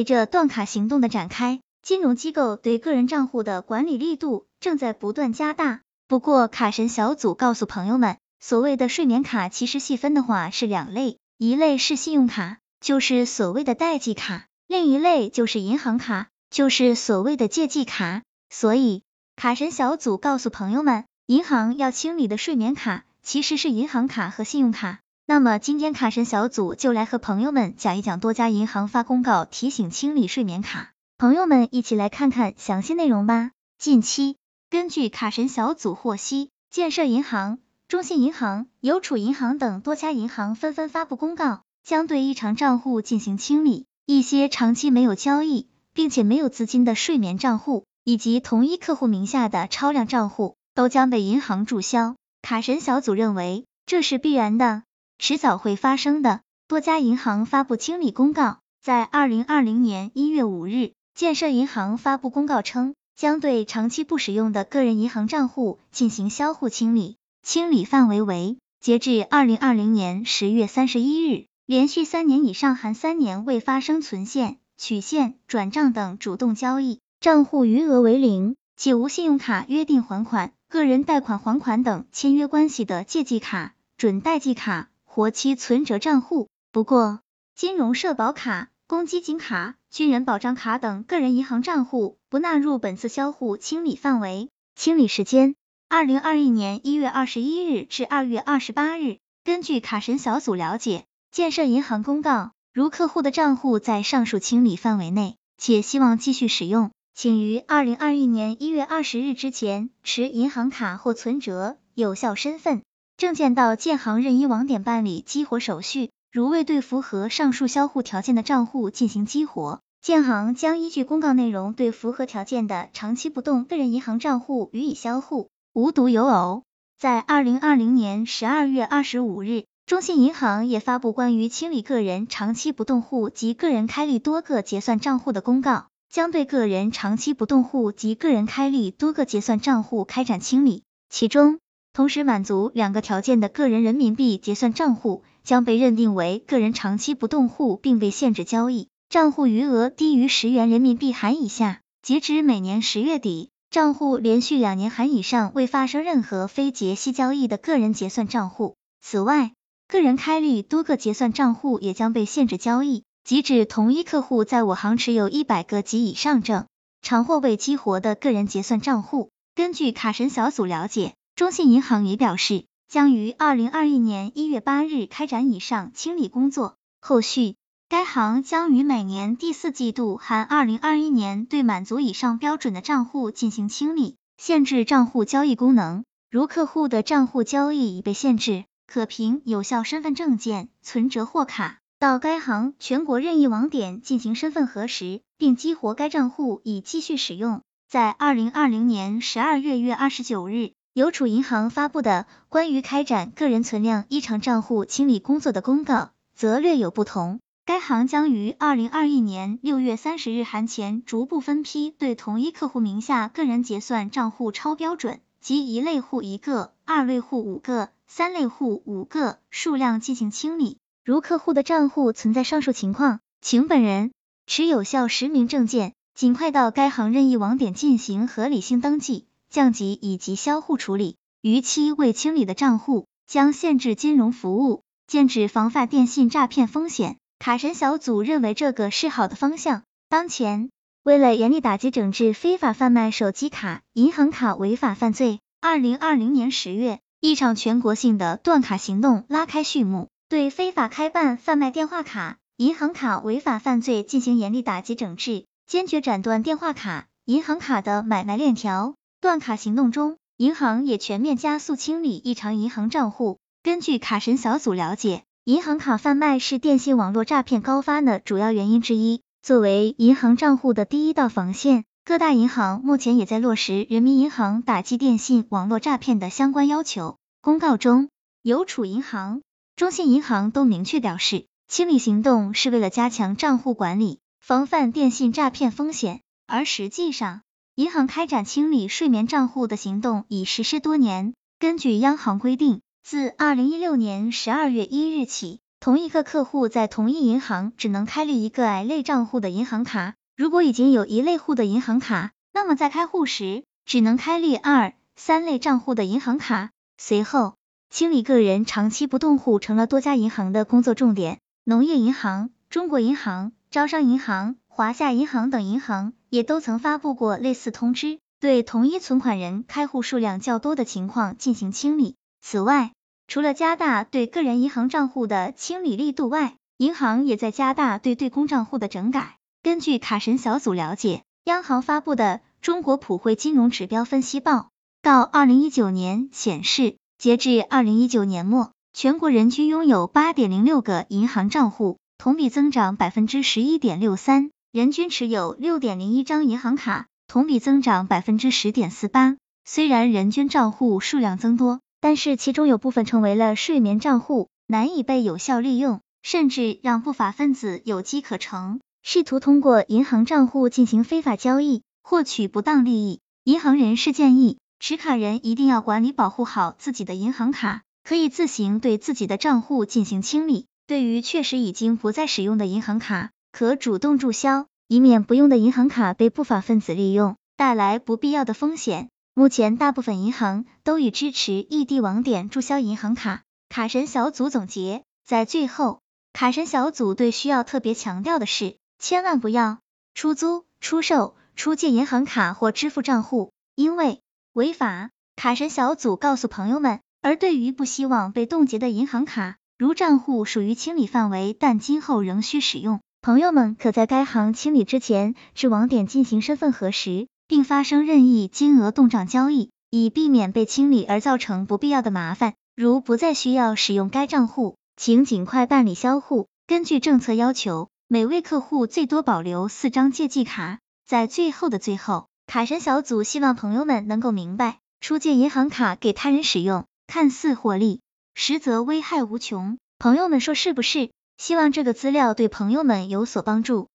随着断卡行动的展开，金融机构对个人账户的管理力度正在不断加大。不过，卡神小组告诉朋友们，所谓的睡眠卡其实细分的话是两类，一类是信用卡，就是所谓的代记卡；另一类就是银行卡，就是所谓的借记卡。所以，卡神小组告诉朋友们，银行要清理的睡眠卡其实是银行卡和信用卡。那么今天卡神小组就来和朋友们讲一讲多家银行发公告提醒清理睡眠卡，朋友们一起来看看详细内容吧。近期，根据卡神小组获悉，建设银行、中信银行、邮储银行等多家银行纷纷发布公告，将对异常账户进行清理。一些长期没有交易并且没有资金的睡眠账户，以及同一客户名下的超量账户，都将被银行注销。卡神小组认为这是必然的。迟早会发生的。多家银行发布清理公告，在二零二零年一月五日，建设银行发布公告称，将对长期不使用的个人银行账户进行销户清理，清理范围为截至二零二零年十月三十一日，连续三年以上含三年未发生存现、取现、转账等主动交易，账户余额为零，且无信用卡约定还款、个人贷款还款等签约关系的借记卡、准贷记卡。活期存折账户。不过，金融社保卡、公积金卡、军人保障卡等个人银行账户不纳入本次销户清理范围。清理时间：二零二一年一月二十一日至二月二十八日。根据卡神小组了解，建设银行公告，如客户的账户在上述清理范围内，且希望继续使用，请于二零二一年一月二十日之前持银行卡或存折、有效身份。证件到建行任意网点办理激活手续，如未对符合上述销户条件的账户进行激活，建行将依据公告内容对符合条件的长期不动个人银行账户予以销户。无独有偶，在二零二零年十二月二十五日，中信银行也发布关于清理个人长期不动户及个人开立多个结算账户的公告，将对个人长期不动户及个人开立多个结算账户开展清理，其中。同时满足两个条件的个人人民币结算账户将被认定为个人长期不动户，并被限制交易，账户余额低于十元人民币含以下。截止每年十月底，账户连续两年含以上未发生任何非结息交易的个人结算账户。此外，个人开立多个结算账户也将被限制交易，即指同一客户在我行持有一百个及以上证常或未激活的个人结算账户。根据卡神小组了解。中信银行也表示，将于二零二一年一月八日开展以上清理工作。后续，该行将于每年第四季度含二零二一年对满足以上标准的账户进行清理，限制账户交易功能。如客户的账户交易已被限制，可凭有效身份证件、存折或卡到该行全国任意网点进行身份核实，并激活该账户以继续使用。在二零二零年十二月月二十九日。邮储银行发布的关于开展个人存量异常账户清理工作的公告，则略有不同。该行将于二零二一年六月三十日函前，逐步分批对同一客户名下个人结算账户超标准及一类户一个、二类户五个、三类户五个数量进行清理。如客户的账户存在上述情况，请本人持有效实名证件，尽快到该行任意网点进行合理性登记。降级以及销户处理，逾期未清理的账户将限制金融服务，禁止防范电信诈骗风险。卡神小组认为这个是好的方向。当前，为了严厉打击整治非法贩卖手机卡、银行卡违法犯罪，二零二零年十月，一场全国性的断卡行动拉开序幕，对非法开办、贩卖电话卡、银行卡违法犯罪进行严厉打击整治，坚决斩断电话卡、银行卡的买卖链条。断卡行动中，银行也全面加速清理异常银行账户。根据卡神小组了解，银行卡贩卖是电信网络诈骗高发的主要原因之一。作为银行账户的第一道防线，各大银行目前也在落实人民银行打击电信网络诈骗的相关要求。公告中，邮储银行、中信银行都明确表示，清理行动是为了加强账户管理，防范电信诈骗风险。而实际上，银行开展清理睡眠账户的行动已实施多年。根据央行规定，自二零一六年十二月一日起，同一个客户在同一银行只能开立一个 I 类账户的银行卡，如果已经有一类户的银行卡，那么在开户时只能开立二、三类账户的银行卡。随后，清理个人长期不动户成了多家银行的工作重点，农业银行、中国银行、招商银行、华夏银行等银行也都曾发布过类似通知，对同一存款人开户数量较多的情况进行清理。此外，除了加大对个人银行账户的清理力度外，银行也在加大对对公账户的整改。根据卡神小组了解，央行发布的《中国普惠金融指标分析报告二零一九年》显示。截至二零一九年末，全国人均拥有八点零六个银行账户，同比增长百分之十一点六三；人均持有六点零一张银行卡，同比增长百分之十点四八。虽然人均账户数量增多，但是其中有部分成为了睡眠账户，难以被有效利用，甚至让不法分子有机可乘，试图通过银行账户进行非法交易，获取不当利益。银行人士建议。持卡人一定要管理保护好自己的银行卡，可以自行对自己的账户进行清理。对于确实已经不再使用的银行卡，可主动注销，以免不用的银行卡被不法分子利用，带来不必要的风险。目前大部分银行都已支持异地网点注销银行卡。卡神小组总结，在最后，卡神小组对需要特别强调的是，千万不要出租、出售、出借银行卡或支付账户，因为。违法，卡神小组告诉朋友们。而对于不希望被冻结的银行卡，如账户属于清理范围，但今后仍需使用，朋友们可在该行清理之前至网点进行身份核实，并发生任意金额动账交易，以避免被清理而造成不必要的麻烦。如不再需要使用该账户，请尽快办理销户。根据政策要求，每位客户最多保留四张借记卡。在最后的最后。卡神小组希望朋友们能够明白，出借银行卡给他人使用，看似获利，实则危害无穷。朋友们说是不是？希望这个资料对朋友们有所帮助。